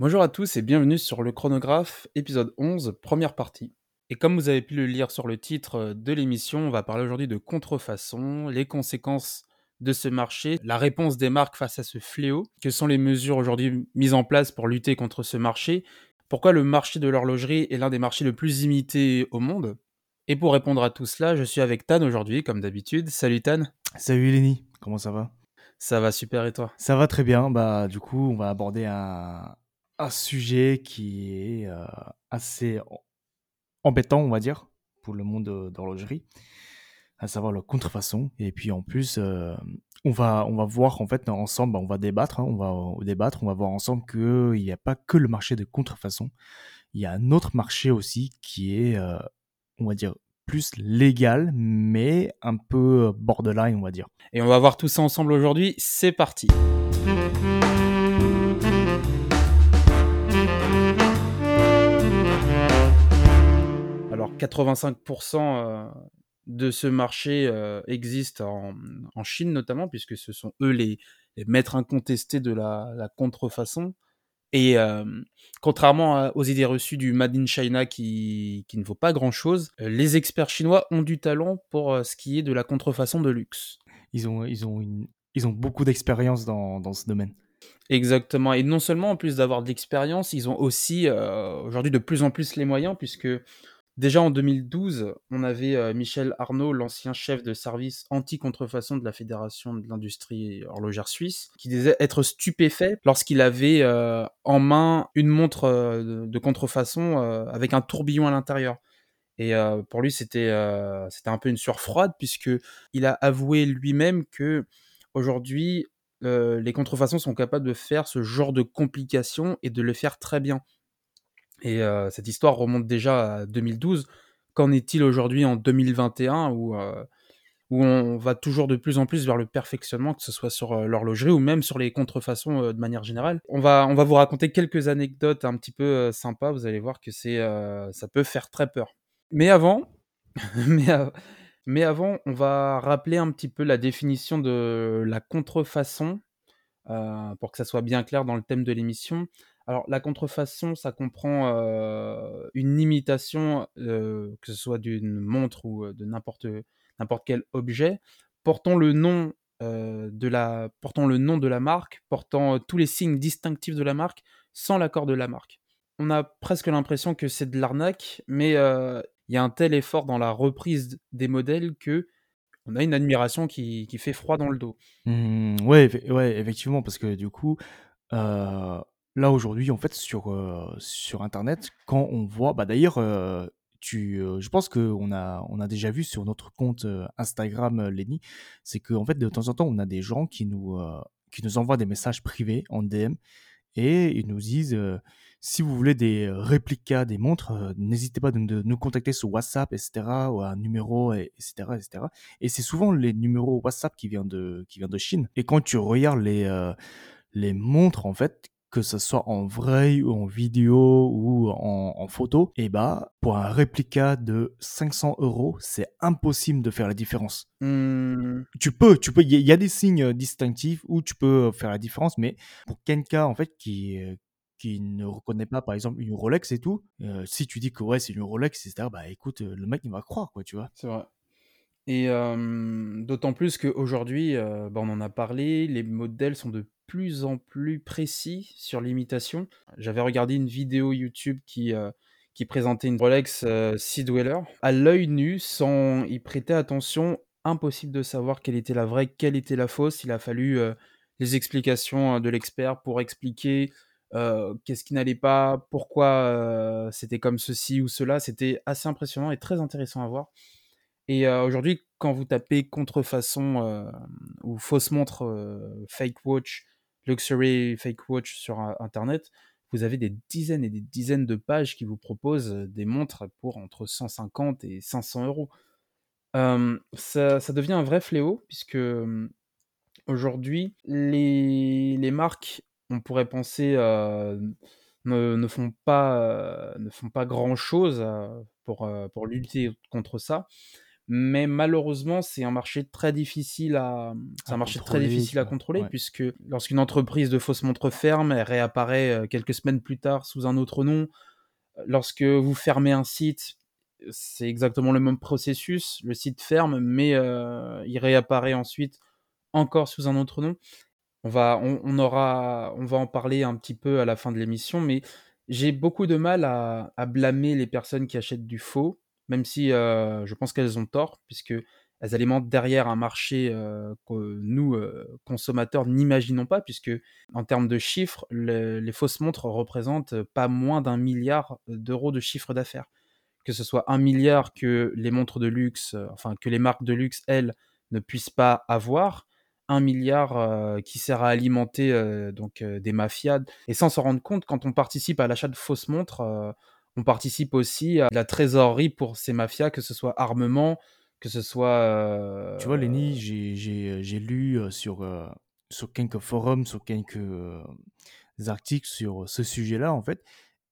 Bonjour à tous et bienvenue sur le chronographe, épisode 11, première partie. Et comme vous avez pu le lire sur le titre de l'émission, on va parler aujourd'hui de contrefaçon, les conséquences de ce marché, la réponse des marques face à ce fléau, quelles sont les mesures aujourd'hui mises en place pour lutter contre ce marché, pourquoi le marché de l'horlogerie est l'un des marchés le plus imités au monde. Et pour répondre à tout cela, je suis avec Tan aujourd'hui, comme d'habitude. Salut Tan. Salut Lenny, comment ça va? Ça va super et toi? Ça va très bien. Bah du coup, on va aborder un, un sujet qui est euh, assez embêtant, on va dire, pour le monde d'horlogerie, à savoir la contrefaçon. Et puis en plus, euh, on va on va voir en fait ensemble, on va débattre, hein, on va débattre, on va voir ensemble qu'il n'y a pas que le marché de contrefaçon, il y a un autre marché aussi qui est, euh, on va dire, plus légal, mais un peu borderline, on va dire. Et on va voir tout ça ensemble aujourd'hui. C'est parti. 85% euh, de ce marché euh, existe en, Chine notamment, puisque ce sont eux les, maîtres incontestés de la, contrefaçon. Et euh, contrairement aux idées reçues du Made in China qui, ne vaut pas grand-chose, les experts chinois ont du talent pour ce qui est de la contrefaçon de luxe. Ils ont, ils ont, ils ont beaucoup d'expérience dans, dans ce domaine. Exactement. Et non seulement en plus d'avoir de l'expérience, ils ont aussi aujourd'hui de plus en plus les moyens, puisque Déjà en 2012, on avait euh, Michel Arnaud, l'ancien chef de service anti-contrefaçon de la Fédération de l'industrie horlogère suisse, qui disait être stupéfait lorsqu'il avait euh, en main une montre euh, de contrefaçon avec un tourbillon à l'intérieur. Et pour lui, c'était un peu une sueur froide puisque a avoué lui-même que aujourd'hui, les contrefaçons sont capables de faire ce genre de complications et de le faire très bien. Et cette histoire remonte déjà à 2012. Qu'en est-il aujourd'hui en 2021 où, où on va toujours de plus en plus vers le perfectionnement, que ce soit sur l'horlogerie ou même sur les contrefaçons de manière générale? On va, on va vous raconter quelques anecdotes un petit peu sympas, vous allez voir que c'est, ça peut faire très peur. Mais avant, mais avant, on va rappeler un petit peu la définition de la contrefaçon, pour que ça soit bien clair dans le thème de l'émission. Alors, la contrefaçon, ça comprend une imitation, que ce soit d'une montre ou de n'importe quel objet, portant le nom de la portant le nom de la marque, portant tous les signes distinctifs de la marque, sans l'accord de la marque. On a presque l'impression que c'est de l'arnaque, mais il y a un tel effort dans la reprise des modèles que on a une admiration qui, fait froid dans le dos. Mmh, ouais, ouais, effectivement, parce que du coup, Là, aujourd'hui, en fait, sur, euh, sur internet, quand on voit bah, d'ailleurs, euh, tu, euh, je pense qu'on a on a déjà vu sur notre compte, Instagram, Lenny, c'est qu'en fait, de temps en temps, on a des gens qui nous, qui nous envoient des messages privés en DM et ils nous disent, «Si vous voulez des, réplicas des montres, n'hésitez pas de nous contacter sur WhatsApp et cetera ou un numéro et et et c'est souvent les numéros WhatsApp qui viennent de qui de Chine. Et quand tu regardes les, les montres, en fait, que ce soit en vrai ou en vidéo ou en, photo, et bah pour un réplica de 500 euros, c'est impossible de faire la différence. Mmh. Tu peux, tu peux, il y, a des signes distinctifs où tu peux faire la différence, mais pour quelqu'un en fait qui qui ne reconnaît pas par exemple une Rolex et tout, euh, si tu dis que ouais c'est une Rolex, etc. Bah écoute, le mec il va croire quoi, tu vois. C'est vrai. Et d'autant plus qu'aujourd'hui, bah, on en a parlé, les modèles sont de plus en plus précis sur l'imitation. J'avais regardé une vidéo YouTube qui, qui présentait une Rolex Sea Dweller. À l'œil nu, sans y prêter attention, impossible de savoir quelle était la vraie, quelle était la fausse. Il a fallu les explications de l'expert pour expliquer qu'est-ce qui n'allait pas, pourquoi c'était comme ceci ou cela. C'était assez impressionnant et très intéressant à voir. Et aujourd'hui, quand vous tapez contrefaçon ou fausse montre fake watch, luxury fake watch sur internet, vous avez des dizaines et des dizaines de pages qui vous proposent des montres pour entre 150 et 500 euros. ça, devient un vrai fléau puisque aujourd'hui, les, les marques, on pourrait penser, ne, ne font pas, ne font pas grand-chose pour, pour lutter contre ça. Mais malheureusement, c'est un marché très difficile à, c'est À un marché très difficile à contrôler Ouais. puisque lorsqu'une entreprise de fausses montres ferme, elle réapparaît euh, quelques semaines plus tard sous un autre nom. Lorsque vous fermez un site, c'est exactement le même processus. Le site ferme, mais euh, il réapparaît ensuite encore sous un autre nom. On va, on, on aura, on va en parler un petit peu à la fin de l'émission, mais j'ai beaucoup de mal à, à blâmer les personnes qui achètent du faux, même si euh, je pense qu'elles ont tort, puisque elles alimentent derrière un marché euh, que nous, euh, consommateurs, n'imaginons pas, puisque en termes de chiffres, le- les fausses montres représentent pas moins d'un milliard d'euros de chiffre d'affaires. Que ce soit un milliard que les montres de luxe, enfin que les marques de luxe, elles, ne puissent pas avoir, un milliard qui sert à alimenter donc des mafias. Et sans s'en rendre compte, quand on participe à l'achat de fausses montres, on participe aussi à la trésorerie pour ces mafias, que ce soit armement, que ce soit Tu vois, Lenny, euh, j'ai lu euh, sur euh, sur quelques forums, sur quelques euh, articles sur ce sujet-là en fait,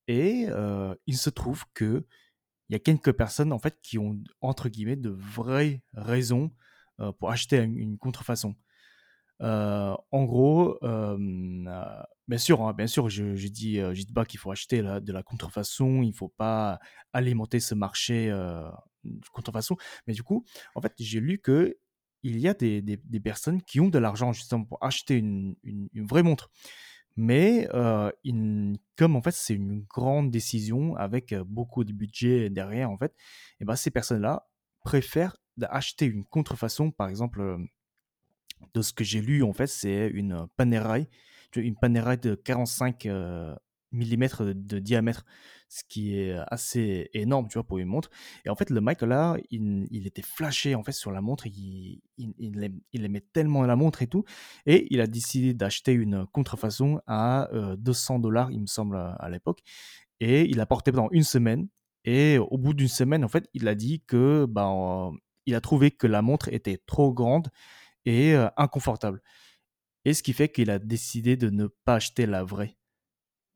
et il se trouve que il y a quelques personnes en fait qui ont entre guillemets de vraies raisons pour acheter une, une contrefaçon. Euh, en gros, euh, bien sûr, hein, bien sûr, je, dis, euh, je dis pas qu'il faut acheter de la contrefaçon, il faut pas alimenter ce marché de contrefaçon. Mais du coup, en fait, j'ai lu que il y a des, personnes qui ont de l'argent justement pour acheter une, vraie montre. Mais comme en fait c'est une grande décision avec beaucoup de budget derrière, en fait, et ben ces personnes-là préfèrent acheter une contrefaçon, par exemple. De ce que j'ai lu, en fait, c'est une vois, une Panerai de 45 euh, millimètres de, diamètre, ce qui est assez énorme, tu vois, pour une montre. Et en fait, le mec là, il, il était flashé en fait sur la montre, il, il, il aim- il aimait tellement la montre et tout, et il a décidé d'acheter une contrefaçon à euh, 200 dollars, il me semble, à, l'époque, et il a porté pendant une semaine. Et au bout d'une semaine, en fait, il a dit que, ben, il a trouvé que la montre était trop grande et euh, inconfortable. Et ce qui fait qu'il a décidé de ne pas acheter la vraie.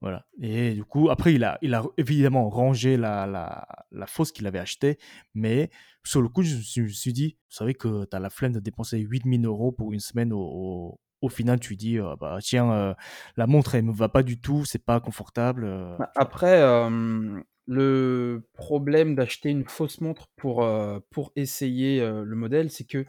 Voilà. Et du coup, après, il a, il a évidemment rangé la, la, la fausse qu'il avait achetée. Mais sur le coup, je me suis, je me suis dit, vous savez que tu as la flemme de dépenser 8000 euros pour une semaine. Au, au, au final, tu dis, euh, bah, tiens, euh, la montre, elle me va pas du tout, c'est pas confortable. euh, Bah. Après, le problème d'acheter une fausse montre pour, pour essayer le modèle, c'est que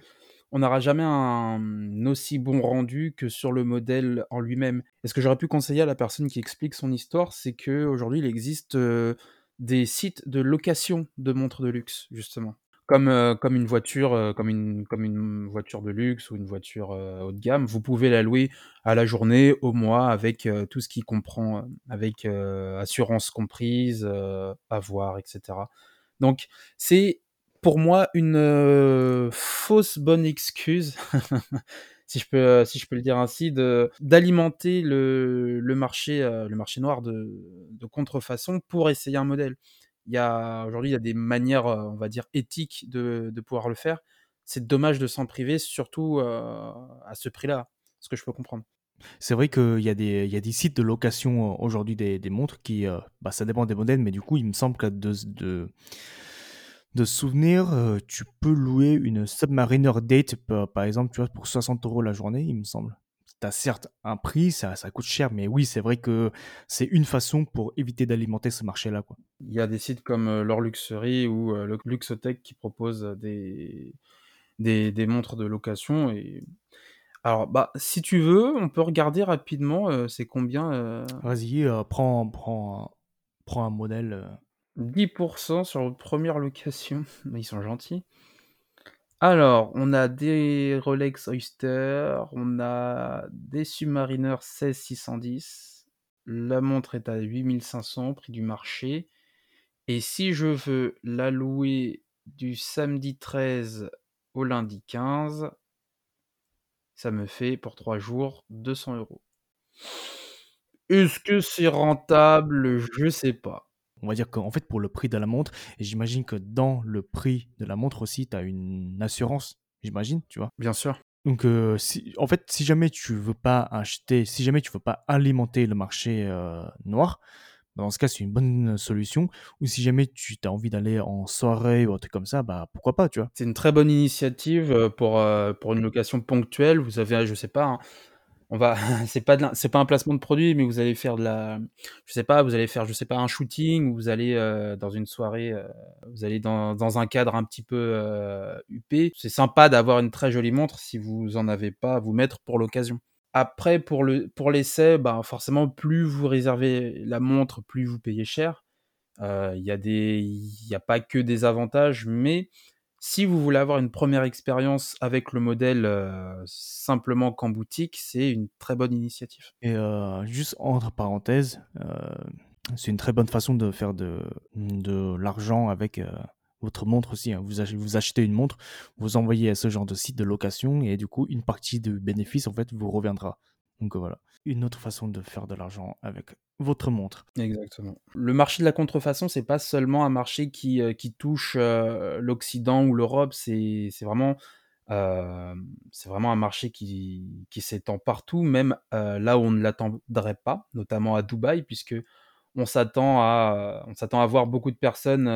on n'aura jamais un aussi bon rendu que sur le modèle en lui-même. Et ce que j'aurais pu conseiller à la personne qui explique son histoire, c'est que aujourd'hui il existe euh, des sites de location de montres de luxe, justement. Comme, euh, comme une voiture, euh, comme une, comme une voiture de luxe ou une voiture haut de gamme, vous pouvez la louer à la journée, au mois, avec tout ce qui comprend, avec assurance comprise, avoir, etc. Donc, c'est pour moi une euh, fausse bonne excuse, si je peux, euh, si je peux le dire ainsi, d'alimenter le, le marché, euh, le marché noir de, de contrefaçon pour essayer un modèle. Aujourd'hui, il y a des manières, on va dire, éthiques de, de pouvoir le faire. C'est dommage de s'en priver, surtout à ce prix-là, ce que je peux comprendre. C'est vrai qu'il y, a des- y a des sites de location aujourd'hui des, des montres qui, bah, ça dépend des modèles, mais du coup, il me semble que de, de, de souvenir, euh, tu peux louer une Submariner Date, par par exemple, tu vois, pour 60 euros la journée, il me semble. Tu as certes un prix, ça, ça coûte cher, mais oui, c'est vrai que c'est une façon pour éviter d'alimenter ce marché-là, quoi. Il y a des sites comme euh, L'Or Luxury ou euh, le Luxotech qui proposent des, des, des montres de location. Et... Alors, bah, si tu veux, on peut regarder rapidement euh, c'est combien euh, Vas-y, euh, prends, prends, prends un modèle. Euh. 10% sur votre première location. Ils sont gentils. Alors, on a des Rolex Oyster, on a des Submariner 16610. La montre est à 8500, prix du marché. Et si je veux la louer du samedi 13 au lundi 15, ça me fait pour 3 jours 200 euros. Est-ce que c'est rentable? Je sais pas. On va dire qu'en fait, pour le prix de la montre et j'imagine que dans le prix de la montre aussi, tu as une assurance, j'imagine, tu vois? Bien sûr. Donc, heu, si en fait, si jamais tu veux pas acheter si jamais tu veux pas alimenter le marché, heu, noir, dans ce cas, c'est une bonne solution ou si jamais tu as envie d'aller en soirée ou un truc comme ça, bah, pourquoi pas, tu vois? C'est une très bonne initiative, pour, heu, pour une location ponctuelle. Vous avez, je sais pas, hein, on va c'est pas c'est pas un placement de produit, mais vous allez faire de la je sais pas, vous allez faire, je sais pas, un shooting ou vous allez, heu, dans une soirée, heu, vous allez dans dans un cadre un petit peu, huppé. C'est sympa d'avoir une très jolie montre si vous en avez pas à vous mettre pour l'occasion. Après pour le pour l'essai, bah, forcément plus vous réservez la montre, plus vous payez cher. Heu, il y a des il y a pas que des avantages, mais si vous voulez avoir une première expérience avec le modèle, heu, simplement qu'en boutique, c'est une très bonne initiative. Et heu, juste entre parenthèses, heu, c'est une très bonne façon de faire de de l'argent avec, votre montre aussi, hein. Vous ach vous achetez une montre, vous envoyez à ce genre de site de location et du coup, une partie du bénéfice, en fait, vous reviendra. Donc, voilà. Une autre façon de faire de l'argent avec votre montre. Exactement. Le marché de la contrefaçon, c'est pas seulement un marché qui, heu, qui touche, heu, l'Occident ou l'Europe, c'est vraiment, c'est vraiment un marché qui qui s'étend partout, même, là où on ne l'attendrait pas, notamment à Dubaï, puisque on s'attend à on s'attend à voir beaucoup de personnes,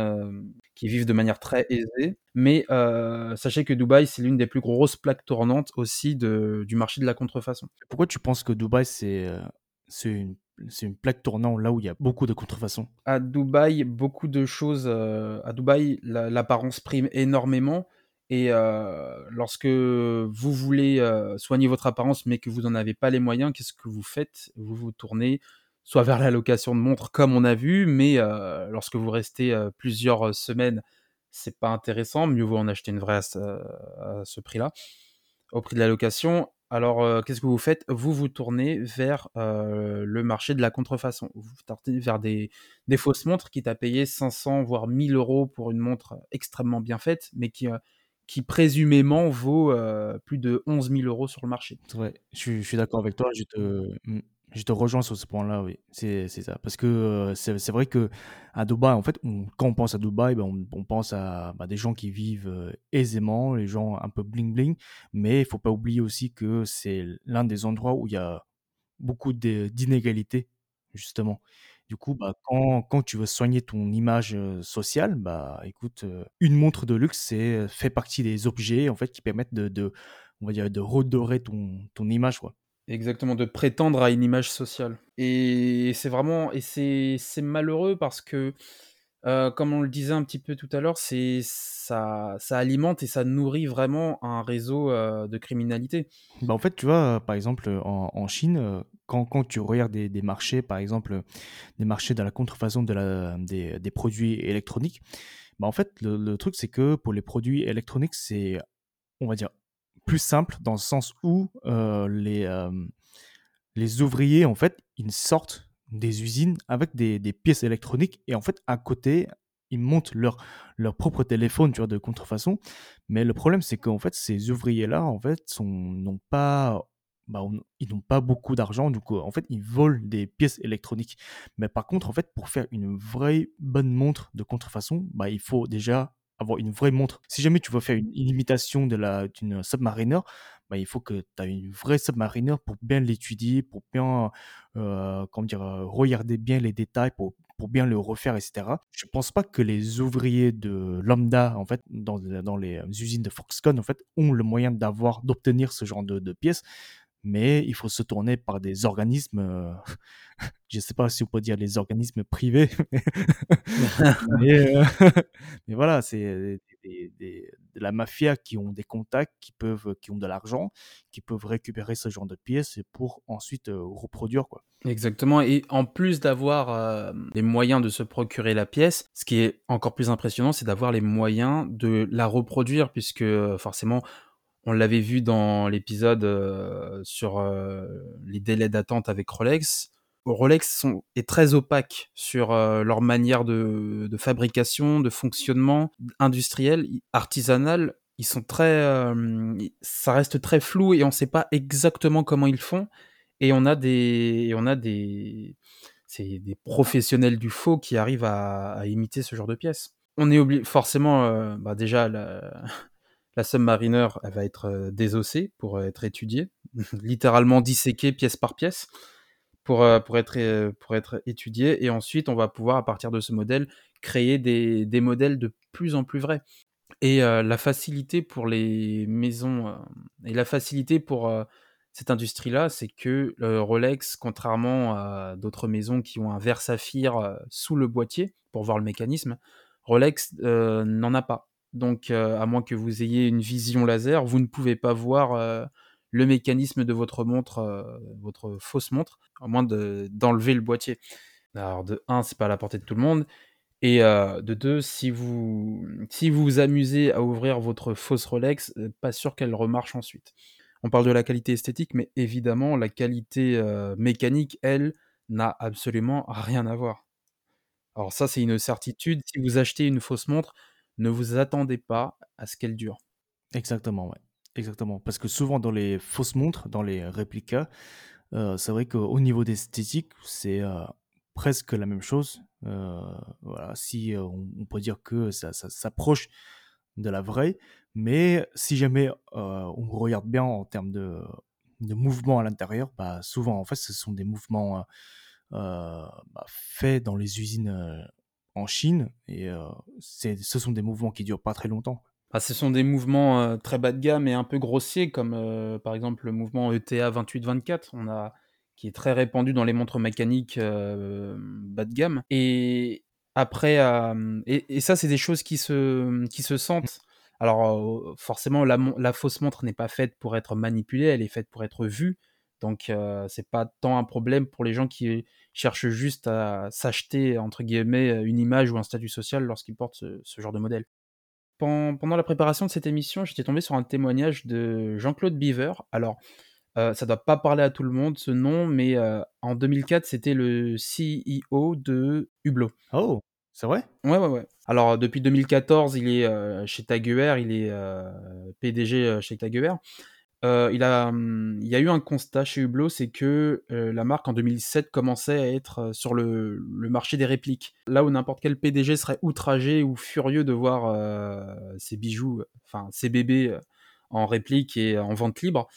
qui vivent de manière très aisée. Mais, heu, sachez que Dubaï, c'est l'une des plus grosses plaques tournantes aussi de du marché de la contrefaçon. Pourquoi tu penses que Dubaï, c'est, heu, c'est une c'est une plaque tournante là où il y a beaucoup de contrefaçon? À Dubaï, beaucoup de choses, heu, à Dubaï, la l'apparence prime énormément et lorsque vous voulez, soigner votre apparence, mais que vous en avez pas les moyens, qu'est-ce que vous faites? Vous vous tournez soit vers la location de montres comme on a vu, mais heu, lorsque vous restez, heu, plusieurs, semaines, c'est pas intéressant. Mieux vaut en acheter une vraie à ce prix-là, au prix de la location. Alors, qu'est-ce que vous faites? Vous vous tournez vers, le marché de la contrefaçon. Vous vous tournez vers des fausses montres, quitte à payer 500 voire 1 000 € pour une montre extrêmement bien faite, mais qui, qui présumément vaut, plus de 11 000 € sur le marché. Ouais, je je suis d'accord avec toi, je te mmh, je te rejoins sur ce point-là, oui, c'est ça. Parce que, heu, c'est vrai qu'à Dubaï, en fait, quand on pense à Dubaï, bah, on pense à, bah, des gens qui vivent, heu, aisément, les gens un peu bling bling, mais il faut pas oublier aussi que c'est l'un des endroits où il y a beaucoup d'inégalités, justement. Du coup, bah, quand quand tu veux soigner ton image, heu, sociale, bah, écoute, heu, une montre de luxe, c'est, fait partie des objets, en fait, qui permettent de de on va dire, de redorer ton ton image, quoi. Exactement, de prétendre à une image sociale et c'est vraiment et c'est malheureux parce que, heu, comme on le disait un petit peu tout à l'heure, c'est ça alimente et ça nourrit vraiment un réseau, heu, de criminalité. Bah, en fait, tu vois, par exemple, en Chine, heu, quand quand tu regardes des marchés, par exemple, des marchés de la contrefaçon de la des produits électroniques, bah, en fait, le truc, c'est que pour les produits électroniques, c'est, on va dire, plus simple dans le sens où, heu, les, hem, les ouvriers, en fait, ils sortent des usines avec des des pièces électroniques et en fait, à côté, ils montent leur leur propre téléphone, tu vois, de contrefaçon. Mais le problème, c'est qu'en fait, ces ouvriers-là, en fait, n'ont pas, bah, ils n'ont pas beaucoup d'argent, du coup, en fait, ils volent des pièces électroniques. Mais par contre, en fait, pour faire une vraie bonne montre de contrefaçon, bah, il faut déjà avoir une vraie montre. Si jamais tu veux faire une imitation de la d'une Submariner, bah, il faut que tu as une vraie Submariner pour bien l'étudier, pour bien, heu, comment dire? Heu, regarder bien les détails, pour pour bien le refaire et cetera. Je pense pas que les ouvriers de lambda, en fait, dans dans les, heu, usines de Foxconn, en fait, ont le moyen d'avoir d'obtenir ce genre de de pièces. Mais il faut se tourner par des organismes, heu, je sais pas si on peut dire les organismes privés, mais heu, mais voilà, c'est de la mafia qui ont des contacts, qui peuvent qui ont de l'argent, qui peuvent récupérer ce genre de pièces pour ensuite, heu, reproduire, quoi. Exactement et en plus d'avoir, les moyens de se procurer la pièce, ce qui est encore plus impressionnant, c'est d'avoir les moyens de la reproduire puisque, forcément, on l'avait vu dans l'épisode, heu, sur, heu, les délais d'attente avec Rolex. Rolex est très opaque sur, heu, leur manière de fabrication, de fonctionnement industriel, artisanal. Ils sont très, ça reste très flou et on sait pas exactement comment ils font Et on a des on a des c'est des professionnels du faux qui arrivent à imiter ce genre de pièces. On est obli forcément, bah, déjà la Submariner, elle va être, heu, désossée pour, être étudiée, littéralement disséquée pièce par pièce pour, heu, pour être, pour être étudiée. Et ensuite on va pouvoir à partir de ce modèle créer des des modèles de plus en plus vrais. Et la facilité pour les maisons, et la facilité pour, cette industrie-là, c'est que, Rolex, contrairement à d'autres maisons qui ont un verre saphir, sous le boîtier pour voir le mécanisme, Rolex, n'en a pas. Donc, à moins que vous ayez une vision laser, vous ne pouvez pas voir, le mécanisme de votre montre, votre fausse montre, à moins de d'enlever le boîtier. Alors de 1, c'est pas à la portée de tout le monde et de 2, si vous si vous vous amusez à ouvrir votre fausse Rolex, pas sûr qu'elle remarche ensuite. On parle de la qualité esthétique, mais évidemment la qualité, mécanique, elle, n'a absolument rien à voir. Alors ça, c'est une certitude, si vous achetez une fausse montre, ne vous attendez pas à ce qu'elle dure. Exactement, ouais. Exactement. Parce que souvent dans les fausses montres, dans les réplicas, heu, c'est vrai qu'au niveau d'esthétique, c'est, heu, presque la même chose. Heu, voilà, si, on peut dire que ça s'approche de la vraie, mais si jamais, on regarde bien en termes de de mouvements à l'intérieur, bah, souvent, en fait, ce sont des mouvements, bah, faits dans les usines, en Chine et c'est ce sont des mouvements qui durent pas très longtemps. Ah, ce sont des mouvements, heu, très bas de gamme et un peu grossiers comme, heu, par exemple, le mouvement ETA 28-24. On a qui est très répandu dans les montres mécaniques, bas de gamme et après, et ça, c'est des choses qui se, qui se sentent. Alors, forcément, la fausse montre n'est pas faite pour être manipulée, elle est faite pour être vue. Donc, heu, c'est pas tant un problème pour les gens qui cherchent juste à «s'acheter» entre guillemets, une image ou un statut social lorsqu'ils portent ce ce genre de modèle. Pen pendant la préparation de cette émission, j'étais tombé sur un témoignage de Jean-Claude Biver. Alors, heu, ça doit pas parler à tout le monde ce nom, mais, heu, en 2004, c'était le CEO de Hublot. Oh! C'est vrai? Ouais, ouais, ouais. Alors, depuis 2014, il est, heu, chez TAG Heuer, il est, PDG, chez TAG Heu, il a, mmh, il y a eu un constat chez Hublot, c'est que, heu, la marque en 2007 commençait à être, heu, sur le marché des répliques. Là où n'importe quel PDG serait outragé ou furieux de voir, ses bijoux, enfin ses bébés, en réplique et en vente libre,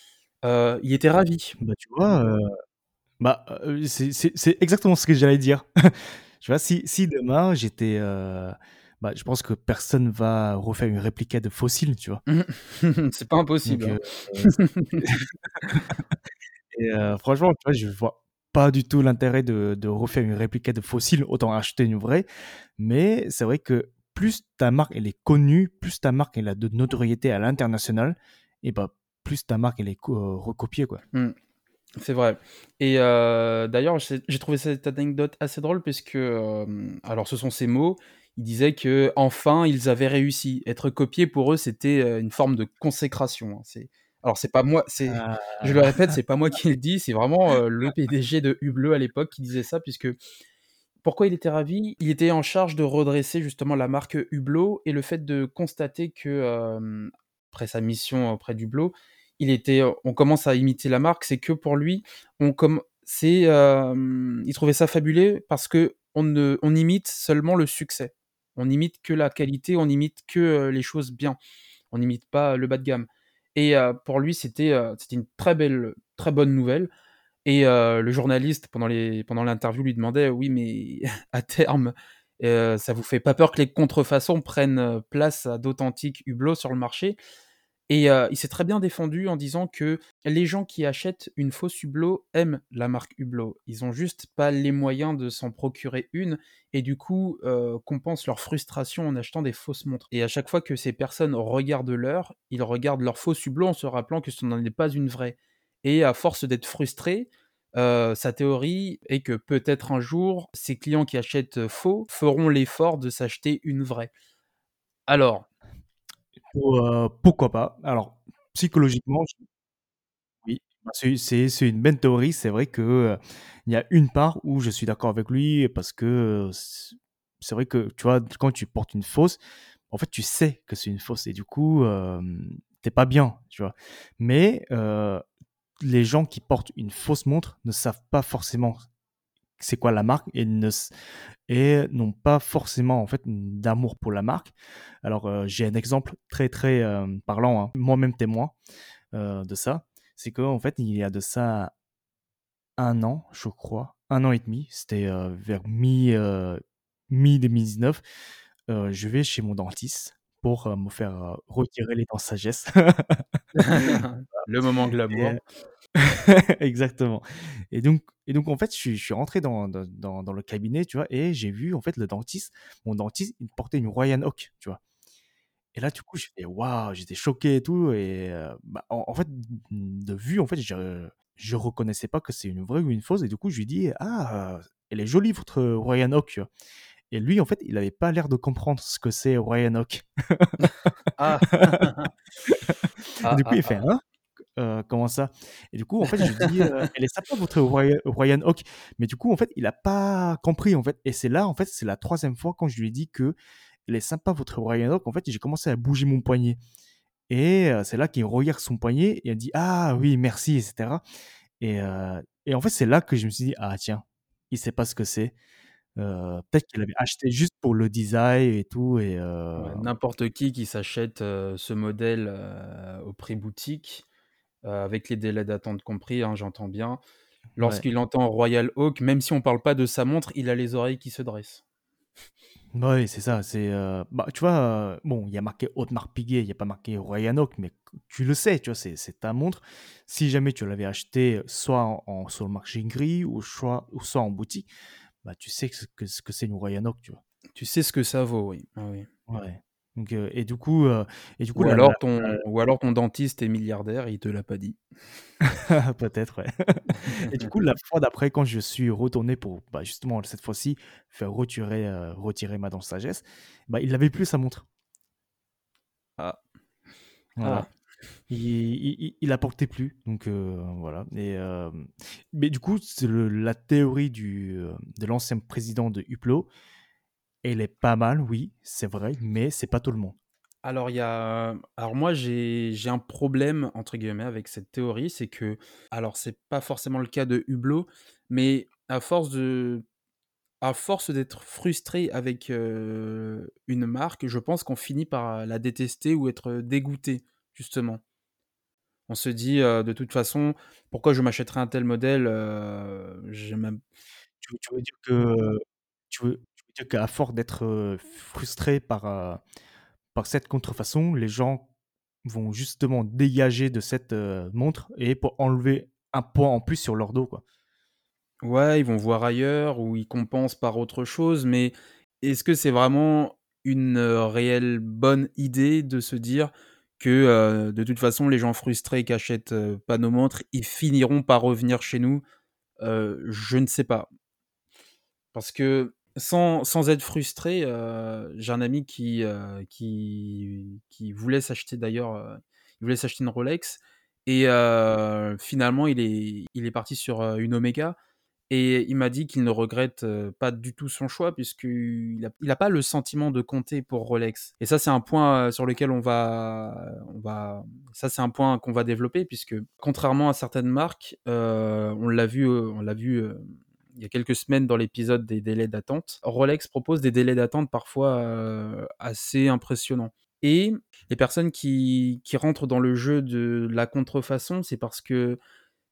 il était ravi. Bah, tu vois, bah, c'est exactement ce que j'allais dire. Tu vois, si si demain j'étais, bah, je pense que personne va refaire une réplica de fossiles, tu vois? C'est pas impossible, Donc hein. et heu, franchement, tu vois, je vois pas du tout l'intérêt de de refaire une réplica de fossiles, autant acheter une vraie. Mais c'est vrai que plus ta marque, elle est connue, plus ta marque, elle a de notoriété à l'international et bah, plus ta marque, elle est co recopiée, quoi. Mmh. C'est vrai et d'ailleurs, j'ai trouvé cette anecdote assez drôle puisque, hem, alors ce sont ses mots, il disait qu'enfin ils avaient réussi. Être copié pour eux, c'était, heu, une forme de consécration, hein. C'est alors c'est pas moi, c'est Ah! je le répète, c'est pas moi qui le dis, c'est vraiment, heu, le PDG de Hublot à l'époque qui disait ça puisque pourquoi il était ravi? Il était en charge de redresser justement la marque Hublot et le fait de constater que, hem, après sa mission auprès d'Hublot, il était, on commence à imiter la marque, c'est que pour lui, on comm c'est, il trouvait ça fabuleux parce qu'on ne on imite seulement le succès. On imite que la qualité, on imite que, les choses bien. On n'imite pas le bas de gamme et pour lui, c'était, une très belle, très bonne nouvelle et le journaliste pendant l'interview lui demandait: «Oui, mais à terme, heu, ça vous fait pas peur que les contrefaçons prennent, place à d'authentiques Hublot sur le marché?» Et heu, il s'est très bien défendu en disant que les gens qui achètent une fausse Hublot aiment la marque Hublot. Ils ont juste pas les moyens de s'en procurer une et du coup, heu, compensent leur frustration en achetant des fausses montres et à chaque fois que ces personnes regardent l'heure, ils regardent leur fausse Hublot en se rappelant que ce n'en est pas une vraie et à force d'être frustrés, heu, sa théorie est que peut-être un jour, ces clients qui achètent faux feront l'effort de s'acheter une vraie. Alors Heu, pourquoi pas? Alors psychologiquement, oui, bah, c'est une belle théorie. C'est vrai que, heu, il y a une part où je suis d'accord avec lui parce que, c'est vrai que, tu vois, quand tu portes une fausse, en fait, tu sais que c'est une fausse et du coup, tu pas bien, tu vois? Mais, les gens qui portent une fausse montre ne savent pas forcément c'est quoi la marque et ne et n'ont pas forcément en fait d'amour pour la marque. Alors euh, j'ai un exemple très très euh, parlant, hein. moi-même témoin euh, de ça. C'est qu'en fait il y a de ça un an, je crois, un an et demi, c'était vers mi mi 2019. je vais chez mon dentiste pour me faire retirer les dents sagesse. Le moment glamour. Exactement. Et donc, et donc, en fait, je suis, je suis rentré dans, dans, dans, le cabinet, tu vois, et j'ai vu, en fait, le dentiste, mon dentiste, il portait une Royal Oak, tu vois. Et là, du coup, j'étais, waouh, j'étais choqué et tout. Et bah, en, fait, de vue, en fait, je, je reconnaissais pas que c'est une vraie ou une fausse. Et du coup, je lui dis, ah, elle est jolie, votre Royal Oak, tu vois. Et lui, en fait, il n'avait pas l'air de comprendre ce que c'est Royal Oak. ah. du coup, il fait, ah, ah. hein? euh, comment ça? Et du coup, en fait, je lui dis, euh, elle est sympa votre Ryan Hawk. Mais du coup, en fait, il n'a pas compris, en fait. Et c'est là, en fait, c'est la troisième fois quand je lui ai dit que elle est sympa votre Ryan Hawk. En fait, j'ai commencé à bouger mon poignet. Et euh, c'est là qu'il regarde son poignet et il dit, ah oui, merci, etc. Et, et en fait, c'est là que je me suis dit, ah tiens, il sait pas ce que c'est. Peut-être qu'il avait acheté juste pour le design et tout. Et N'importe qui qui s'achète ce modèle au prix boutique, euh, avec les délais d'attente compris, hein, j'entends bien. Lorsqu'il entend Royal Oak, même si on parle pas de sa montre, il a les oreilles qui se dressent. Oui, c'est ça. C'est, euh, bah, tu vois, euh, bon, il y a marqué Audemars Piguet, il n'y a pas marqué Royal Oak, mais tu le sais, tu vois, c'est, ta montre. Si jamais tu l'avais acheté soit en, sur le marché gris ou soit, ou soit en boutique, bah, tu sais ce que, ce que c'est une Royal Oak, tu vois. Tu sais ce que ça vaut, oui. Ah oui. Ouais. Donc, et du coup, et du coup ou, alors ton, ou alors ton dentiste est milliardaire et il te l'a pas dit. Peut-être, ouais. et du coup, la fois d'après, quand je suis retourné pour bah, justement cette fois-ci faire retirer, retirer ma dent sagesse, bah, il n'avait plus sa montre. Ah. Voilà. Ah. Il, il, apportait plus, donc voilà. Et, mais du coup, c'est la théorie du, de l'ancien président de Huplot elle est pas mal, oui, c'est vrai, mais c'est pas tout le monde. Alors, il y a... moi, j'ai un problème, entre guillemets, avec cette théorie, c'est que, alors c'est pas forcément le cas de Hublot, mais à force de... À force d'être frustré avec une marque, je pense qu'on finit par la détester ou être dégoûté, justement. On se dit, de toute façon, pourquoi je m'achèterais un tel modèle j'ai même... tu, veux dire que tu veux, qu'à force d'être frustré par, par cette contrefaçon, les gens vont justement dégager de cette montre et pour enlever un poids en plus sur leur dos. Quoi. Ouais, ils vont voir ailleurs ou ils compensent par autre chose, mais est-ce que c'est vraiment une réelle bonne idée de se dire que de toute façon, les gens frustrés qui achètent pas nos montres, ils finiront par revenir chez nous Je ne sais pas. Parce que sans, être frustré, euh, j'ai un ami qui, euh, voulait s'acheter d'ailleurs, euh, il une Rolex et finalement il est, il est parti sur une Omega et il m'a dit qu'il ne regrette pas du tout son choix puisqu'il n'a pas le sentiment de compter pour Rolex. Et ça c'est un point sur lequel on va, on va, ça c'est un point qu'on va développer puisque contrairement à certaines marques, on l'a vu, on l'a vu il y a quelques semaines dans l'épisode des délais d'attente, Rolex propose des délais d'attente parfois assez impressionnants. Et les personnes qui, qui, rentrent dans le jeu de la contrefaçon, c'est parce que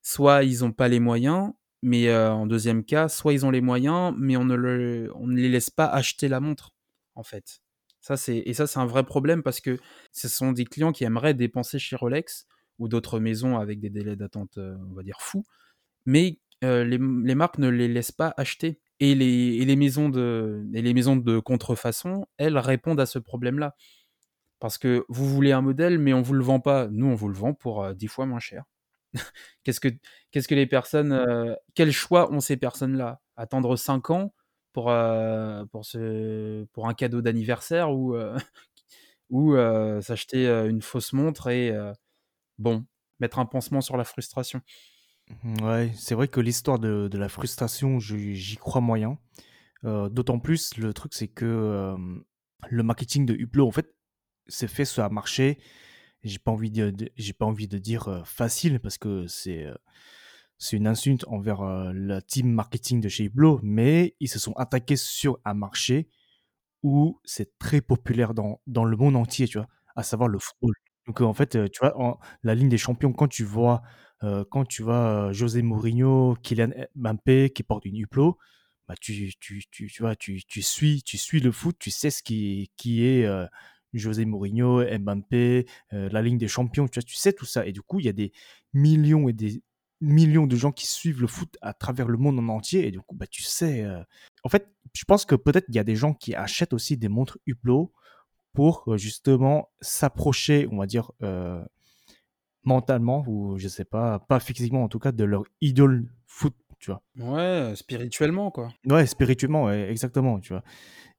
soit ils n'ont pas les moyens, mais euh, en deuxième cas, soit ils ont les moyens, mais on ne, ne les laisse pas acheter la montre, en fait. Ça, et ça, c'est un vrai problème parce que ce sont des clients qui aimeraient dépenser chez Rolex ou d'autres maisons avec des délais d'attente, euh, on va dire, fous, mais les, les, marques ne les laissent pas acheter. Et les, maisons, de, et les maisons de contrefaçon, elles répondent à ce problème-là. Parce que vous voulez un modèle, mais on vous le vend pas. Nous, on vous le vend pour 10 fois moins cher. qu'est-ce, que, qu'est-ce que les personnes. quel choix ont ces personnes-là? Attendre 5 ans pour, ce, pour un cadeau d'anniversaire ou, ou s'acheter une fausse montre et. bon, mettre un pansement sur la frustration? Mmh, ouais, c'est vrai que l'histoire de, de la frustration, j'y crois moyen. Euh, d'autant plus, le truc, c'est que le marketing de Hublot, en fait, c'est fait sur un marché j'ai pas envie de, j'ai pas envie de dire facile parce que c'est c'est une insulte envers la team marketing de chez Hublot, mais ils se sont attaqués sur un marché où c'est très populaire dans, dans le monde entier, tu vois, à savoir le football. Donc en fait, tu vois, la ligne des champions, quand tu vois, quand tu vois José Mourinho, Kylian Mbappé qui porte une Hublot, bah tu, tu, tu, tu vois, tu, tu suis, tu suis le foot, tu sais ce qui, qui est José Mourinho, Mbappé, euh, la ligne des champions, tu sais tout ça. Et du coup, il y a des millions et des millions de gens qui suivent le foot à travers le monde en entier. Et du coup, bah, tu sais. euh, En fait, je pense que peut-être il y a des gens qui achètent aussi des montres Hublot pour euh, justement s'approcher, on va dire, mentalement, ou je sais pas, pas physiquement en tout cas, de leur idole foot, tu vois. Ouais, spirituellement, quoi. Ouais, spirituellement, ouais, exactement, tu vois.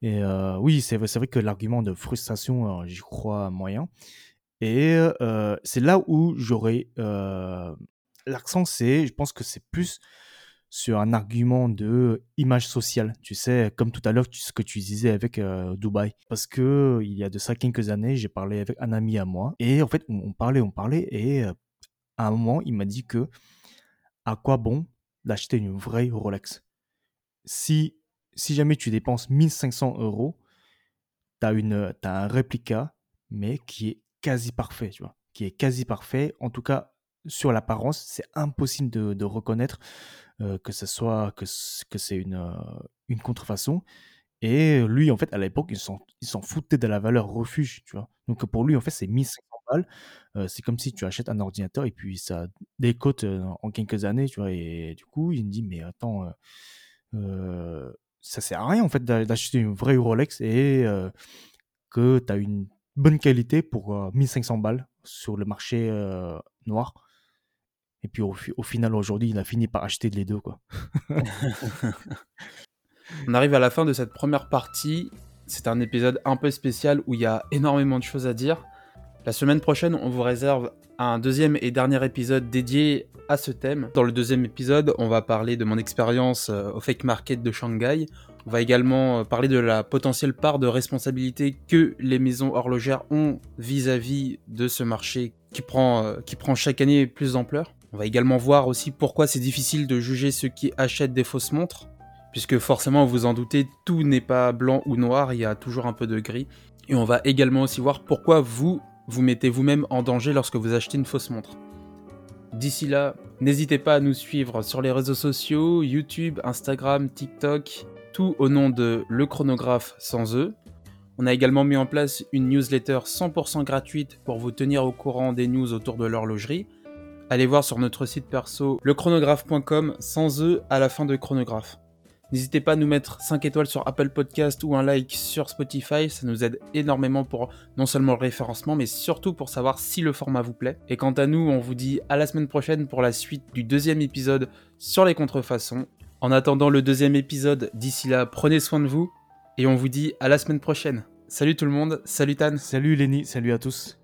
Et euh, oui, c'est vrai, que l'argument de frustration, euh, j'y crois moyen. Et euh, c'est là où j'aurais euh, l'accent, c'est, je pense que c'est plus sur un argument de image sociale. Tu sais, comme tout à l'heure, ce que tu disais avec euh, Dubaï. Parce que il y a de ça quelques années, j'ai parlé avec un ami à moi. Et en fait, on, on parlait, on parlait. Et euh, à un moment, il m'a dit que à quoi bon d'acheter une vraie Rolex si, si jamais tu dépenses 1500 euros, tu as, t'as un réplica, mais qui est quasi parfait, tu vois. Qui est quasi parfait. En tout cas, sur l'apparence, c'est impossible de, reconnaître euh, que ce soit que, que c'est une, euh, une contrefaçon. Et lui, en fait, à l'époque, il s'en foutait de la valeur refuge, tu vois. Donc pour lui, en fait, c'est 1500 c'est comme si tu achètes un ordinateur et puis ça décote en quelques années, tu vois. Et du coup, il me dit, mais attends, ça sert à rien, en fait, d'a- d'acheter une vraie Rolex et que tu as une bonne qualité pour euh, 1500 balles sur le marché noir. Et puis au, au final, aujourd'hui, il a fini par acheter les deux, quoi. On arrive à la fin de cette première partie. C'est un épisode un peu spécial où il y a énormément de choses à dire. La semaine prochaine, on vous réserve un deuxième et dernier épisode dédié à ce thème. Dans le deuxième épisode, on va parler de mon expérience euh, au fake market de Shanghai. On va également euh, parler de la potentielle part de responsabilité que les maisons horlogères ont vis-à-vis de ce marché qui prend, euh, qui prend chaque année plus d'ampleur. On va également voir aussi pourquoi c'est difficile de juger ceux qui achètent des fausses montres puisque forcément, vous en doutez, tout n'est pas blanc ou noir, il y a toujours un peu de gris. Et on va également aussi voir pourquoi vous vous mettez vous-même en danger lorsque vous achetez une fausse montre. D'ici là, n'hésitez pas à nous suivre sur les réseaux sociaux, YouTube, Instagram, TikTok, tout au nom de Le Chronographe sans eux. On a également mis en place une newsletter 100% gratuite pour vous tenir au courant des news autour de l'horlogerie. Allez voir sur notre site perso lechronographe.com sans eux à la fin de chronographe. N'hésitez pas à nous mettre 5 étoiles sur Apple Podcast ou un like sur Spotify, ça nous aide énormément pour non seulement le référencement, mais surtout pour savoir si le format vous plaît. Et quant à nous, on vous dit à la semaine prochaine pour la suite du deuxième épisode sur les contrefaçons. En attendant le deuxième épisode, d'ici là, prenez soin de vous, et on vous dit à la semaine prochaine. Salut tout le monde, salut Tan Salut Lenny, salut à tous.